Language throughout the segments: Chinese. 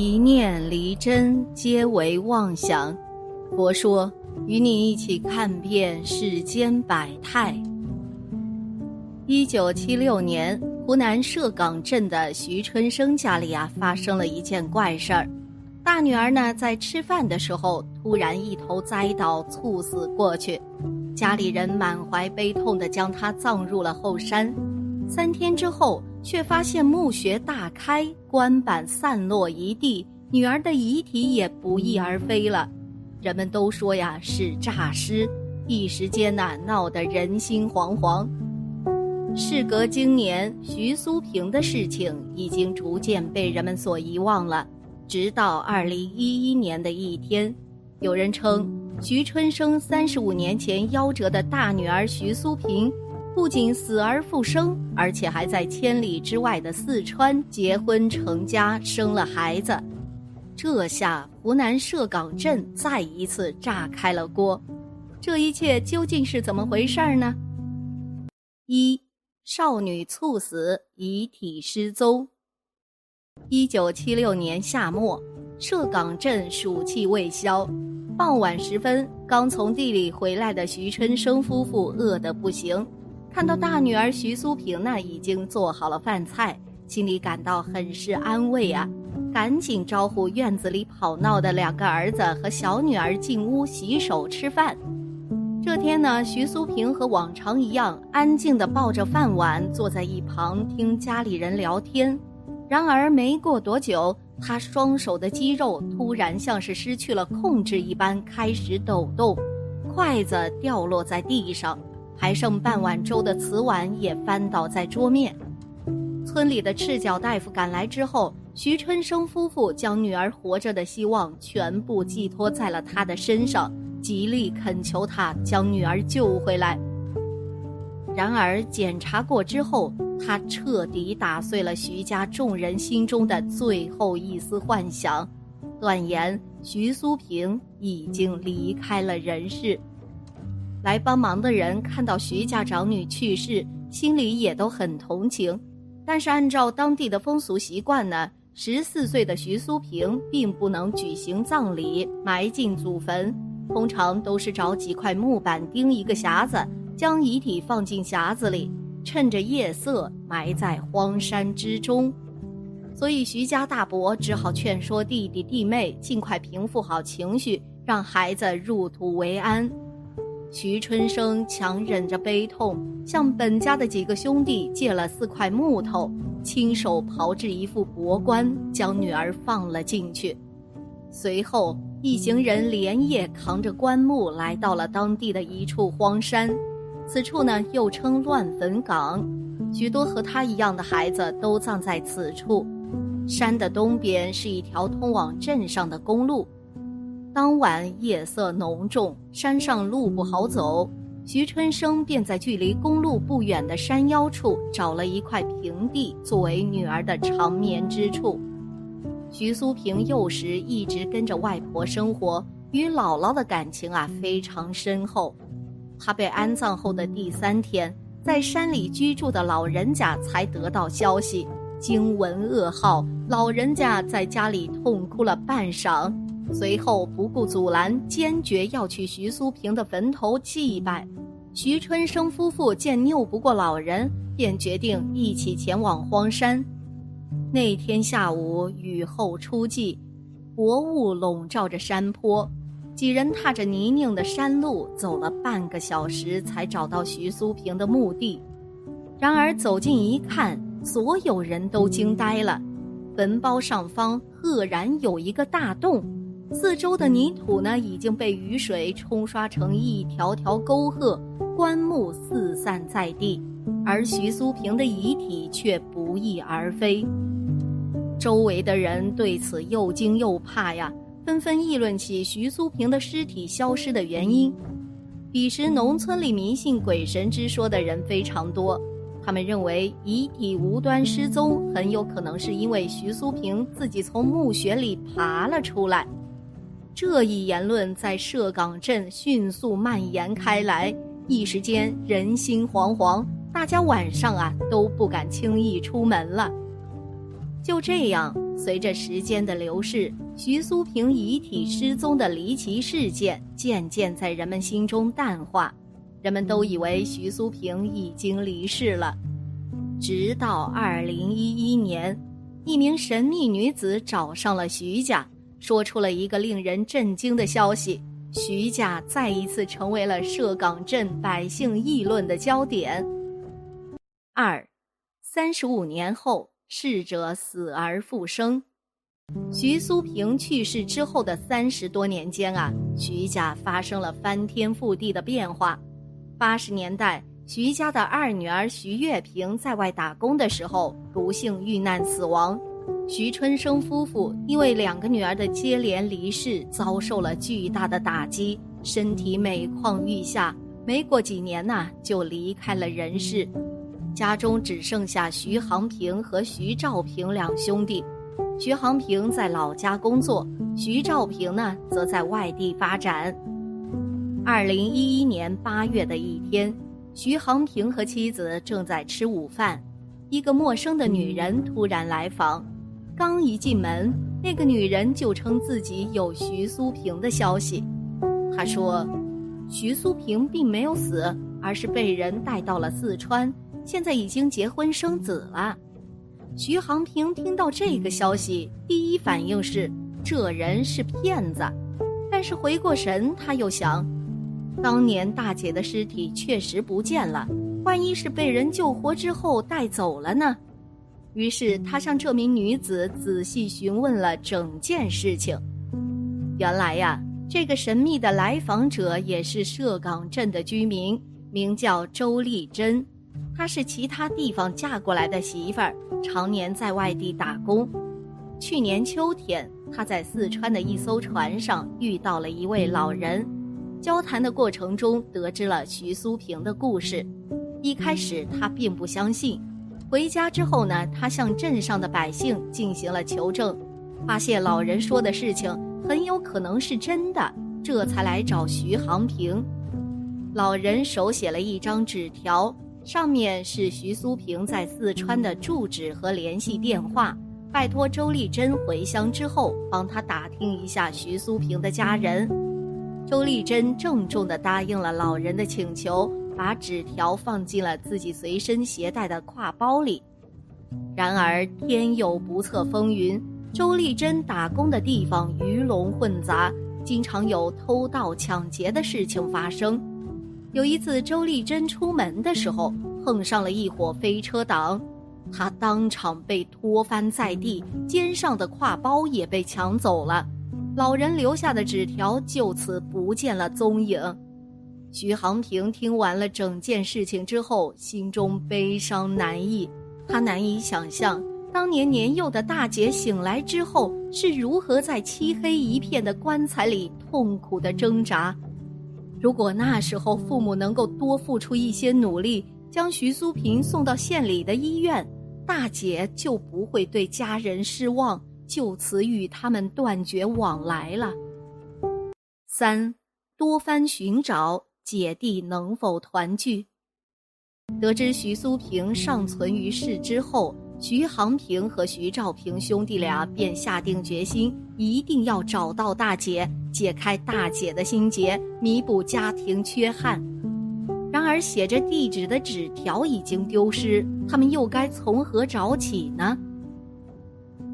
一念离真，皆为妄想。佛说，与你一起看遍世间百态。一九七六年，湖南社岗镇的徐春生家里啊，发生了一件怪事儿。大女儿呢，在吃饭的时候突然一头栽倒，猝死过去。家里人满怀悲痛地将她葬入了后山。三天之后。却发现墓穴大开，棺板散落一地，女儿的遗体也不翼而飞了。人们都说呀是诈尸，一时间呐闹得人心惶惶。事隔经年，徐苏平的事情已经逐渐被人们所遗忘了。直到二零一一年的一天，有人称徐春生三十五年前夭折的大女儿徐苏平。不仅死而复生，而且还在千里之外的四川结婚成家，生了孩子。这下湖南社岗镇再一次炸开了锅。这一切究竟是怎么回事呢？一少女猝死，遗体失踪。一九七六年夏末，社岗镇暑气未消，傍晚时分，刚从地里回来的徐春生夫妇饿得不行。看到大女儿徐苏平呢，已经做好了饭菜，心里感到很是安慰啊，赶紧招呼院子里跑闹的两个儿子和小女儿进屋洗手吃饭。这天呢，徐苏平和往常一样，安静地抱着饭碗坐在一旁听家里人聊天。然而没过多久，他双手的肌肉突然像是失去了控制一般，开始抖动，筷子掉落在地上。还剩半碗粥的瓷碗也翻倒在桌面。村里的赤脚大夫赶来之后，徐春生夫妇将女儿活着的希望全部寄托在了他的身上，极力恳求他将女儿救回来。然而检查过之后，他彻底打碎了徐家众人心中的最后一丝幻想，断言徐苏平已经离开了人世。来帮忙的人看到徐家长女去世，心里也都很同情。但是按照当地的风俗习惯呢，十四岁的徐苏平并不能举行葬礼，埋进祖坟。通常都是找几块木板钉一个匣子，将遗体放进匣子里，趁着夜色埋在荒山之中。所以徐家大伯只好劝说弟弟弟妹尽快平复好情绪，让孩子入土为安。徐春生强忍着悲痛，向本家的几个兄弟借了四块木头，亲手炮制一副薄棺，将女儿放了进去。随后，一行人连夜扛着棺木来到了当地的一处荒山，此处呢又称乱坟岗，许多和他一样的孩子都葬在此处。山的东边是一条通往镇上的公路。当晚夜色浓重，山上路不好走，徐春生便在距离公路不远的山腰处找了一块平地作为女儿的长眠之处。徐苏平幼时一直跟着外婆生活，与姥姥的感情啊非常深厚。他被安葬后的第三天，在山里居住的老人家才得到消息，惊闻噩耗，老人家在家里痛哭了半晌。随后不顾阻拦，坚决要去徐苏平的坟头祭拜。徐春生夫妇见拗不过老人，便决定一起前往荒山。那天下午雨后初霁，薄雾笼罩着山坡，几人踏着泥泞的山路走了半个小时，才找到徐苏平的墓地。然而走近一看，所有人都惊呆了，坟包上方赫然有一个大洞。四周的泥土呢，已经被雨水冲刷成一条条沟壑，棺木四散在地，而徐苏平的遗体却不翼而飞。周围的人对此又惊又怕呀，纷纷议论起徐苏平的尸体消失的原因。彼时，农村里迷信鬼神之说的人非常多，他们认为遗体无端失踪，很有可能是因为徐苏平自己从墓穴里爬了出来。这一言论在社岗镇迅速蔓延开来，一时间人心惶惶，大家晚上啊都不敢轻易出门了。就这样，随着时间的流逝，徐苏平遗体失踪的离奇事件渐渐在人们心中淡化，人们都以为徐苏平已经离世了。直到二零一一年，一名神秘女子找上了徐家，说出了一个令人震惊的消息：徐家再一次成为了社港镇百姓议论的焦点。二，三十五年后。逝者死而复生。徐苏平去世之后的三十多年间啊，徐家发生了翻天覆地的变化。八十年代，徐家的二女儿徐月平在外打工的时候不幸遇难死亡。徐春生夫妇因为两个女儿的接连离世，遭受了巨大的打击，身体每况愈下。没过几年呐，就离开了人世。家中只剩下徐航平和徐兆平两兄弟，徐航平在老家工作，徐兆平呢则在外地发展。二零一一年八月的一天，徐航平和妻子正在吃午饭，一个陌生的女人突然来访。刚一进门，那个女人就称自己有徐苏平的消息。她说，徐苏平并没有死，而是被人带到了四川。现在已经结婚生子了，徐航平听到这个消息，第一反应是这人是骗子，但是回过神，他又想，当年大姐的尸体确实不见了，万一是被人救活之后带走了呢？于是他向这名女子仔细询问了整件事情。原来呀，这个神秘的来访者也是涉港镇的居民，名叫周丽珍。她是其他地方嫁过来的媳妇儿，常年在外地打工。去年秋天，她在四川的一艘船上遇到了一位老人，交谈的过程中得知了徐苏平的故事。一开始她并不相信，回家之后呢，他向镇上的百姓进行了求证，发现老人说的事情很有可能是真的，这才来找徐航平。老人手写了一张纸条。上面是徐苏平在四川的住址和联系电话，拜托周丽珍回乡之后帮他打听一下徐苏平的家人。周丽珍郑重地答应了老人的请求，把纸条放进了自己随身携带的挎包里。然而天有不测风云，周丽珍打工的地方鱼龙混杂，经常有偷盗抢劫的事情发生。有一次，周丽珍出门的时候碰上了一伙飞车党，她当场被拖翻在地，肩上的挎包也被抢走了，老人留下的纸条就此不见了踪影。徐航平听完了整件事情之后，心中悲伤难抑，他难以想象当年年幼的大姐醒来之后是如何在漆黑一片的棺材里痛苦的挣扎。如果那时候父母能够多付出一些努力，将徐苏平送到县里的医院，大姐就不会对家人失望，就此与他们断绝往来了。三，多番寻找，姐弟能否团聚？得知徐苏平尚存于世之后。徐航平和徐兆平兄弟俩便下定决心，一定要找到大姐，解开大姐的心结，弥补家庭缺憾。然而，写着地址的纸条已经丢失，他们又该从何找起呢？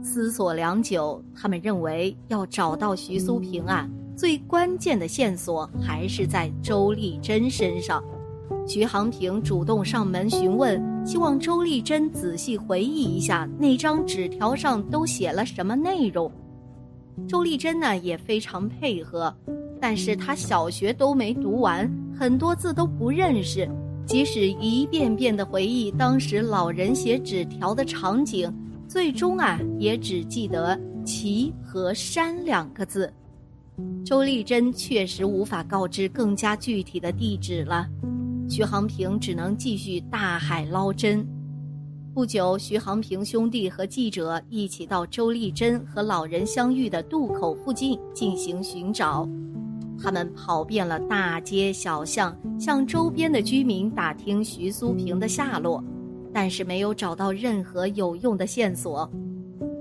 思索良久，他们认为要找到徐苏平啊，最关键的线索还是在周丽珍身上。徐航平主动上门询问，希望周丽珍仔细回忆一下那张纸条上都写了什么内容。周丽珍呢也非常配合，但是她小学都没读完，很多字都不认识。即使一遍遍的回忆当时老人写纸条的场景，最终啊也只记得“齐”和“山”两个字。周丽珍确实无法告知更加具体的地址了。徐航平只能继续大海捞针。不久，徐航平兄弟和记者一起到周丽珍和老人相遇的渡口附近进行寻找。他们跑遍了大街小巷，向周边的居民打听徐苏平的下落，但是没有找到任何有用的线索。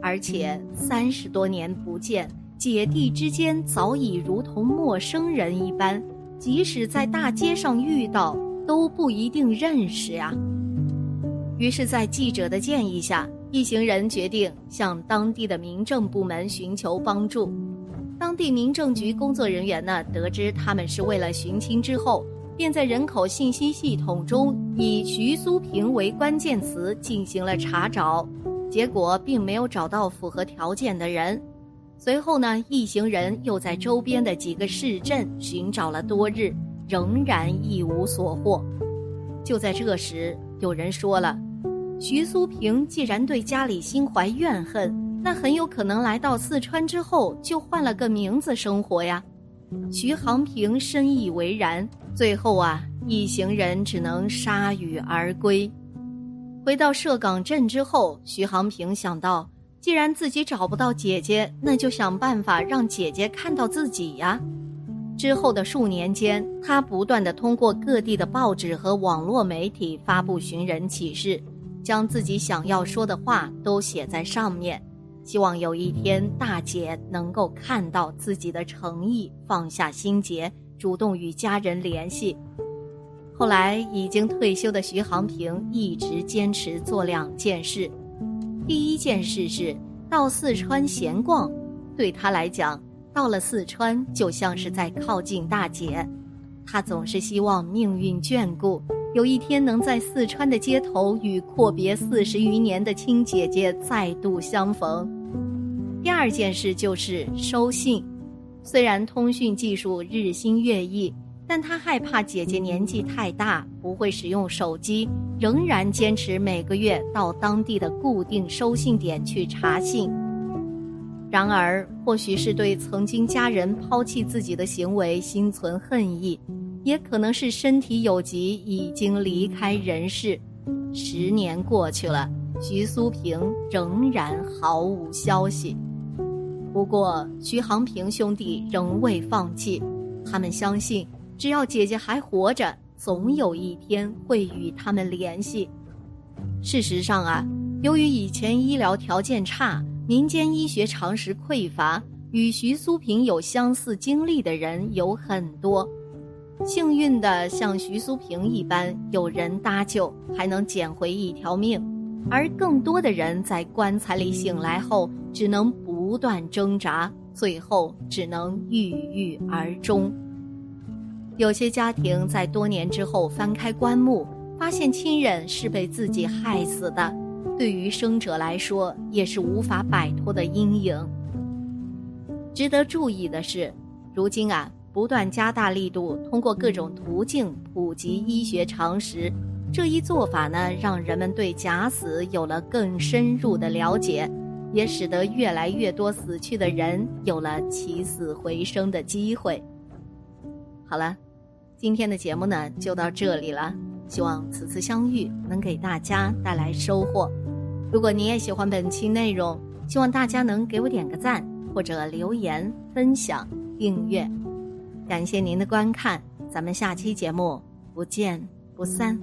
而且三十多年不见，姐弟之间早已如同陌生人一般，即使在大街上遇到，都不一定认识呀。于是，在记者的建议下，一行人决定向当地的民政部门寻求帮助。当地民政局工作人员呢，得知他们是为了寻亲之后，便在人口信息系统中以徐苏平为关键词进行了查找，结果并没有找到符合条件的人。随后呢，一行人又在周边的几个市镇寻找了多日，仍然一无所获。就在这时，有人说了。徐苏平既然对家里心怀怨恨，那很有可能来到四川之后就换了个名字生活呀。徐航平深以为然，最后啊，一行人只能铩羽而归。回到社岗镇之后，徐航平想到，既然自己找不到姐姐，那就想办法让姐姐看到自己呀。之后的数年间，他不断的通过各地的报纸和网络媒体发布寻人启事。将自己想要说的话都写在上面，希望有一天大姐能够看到自己的诚意，放下心结，主动与家人联系。后来已经退休的徐航平一直坚持做两件事：第一件事是到四川闲逛，对他来讲，到了四川就像是在靠近大姐，他总是希望命运眷顾。有一天能在四川的街头与阔别四十余年的亲姐姐再度相逢。第二件事就是收信，虽然通讯技术日新月异，但他害怕姐姐年纪太大不会使用手机，仍然坚持每个月到当地的固定收信点去查信。然而，或许是对曾经家人抛弃自己的行为心存恨意。也可能是身体有疾，已经离开人世。十年过去了，徐苏平仍然毫无消息。不过，徐航平兄弟仍未放弃，他们相信，只要姐姐还活着，总有一天会与他们联系。事实上啊，由于以前医疗条件差，民间医学常识匮乏，与徐苏平有相似经历的人有很多。幸运的像徐苏平一般有人搭救，还能捡回一条命；而更多的人在棺材里醒来后，只能不断挣扎，最后只能郁郁而终。有些家庭在多年之后翻开棺木，发现亲人是被自己害死的，对于生者来说也是无法摆脱的阴影。值得注意的是，如今啊。不断加大力度，通过各种途径普及医学常识。这一做法呢，让人们对假死有了更深入的了解，也使得越来越多死去的人有了起死回生的机会。好了，今天的节目呢就到这里了。希望此次相遇能给大家带来收获。如果你也喜欢本期内容，希望大家能给我点个赞，或者留言、分享、订阅。感谢您的观看，咱们下期节目不见不散。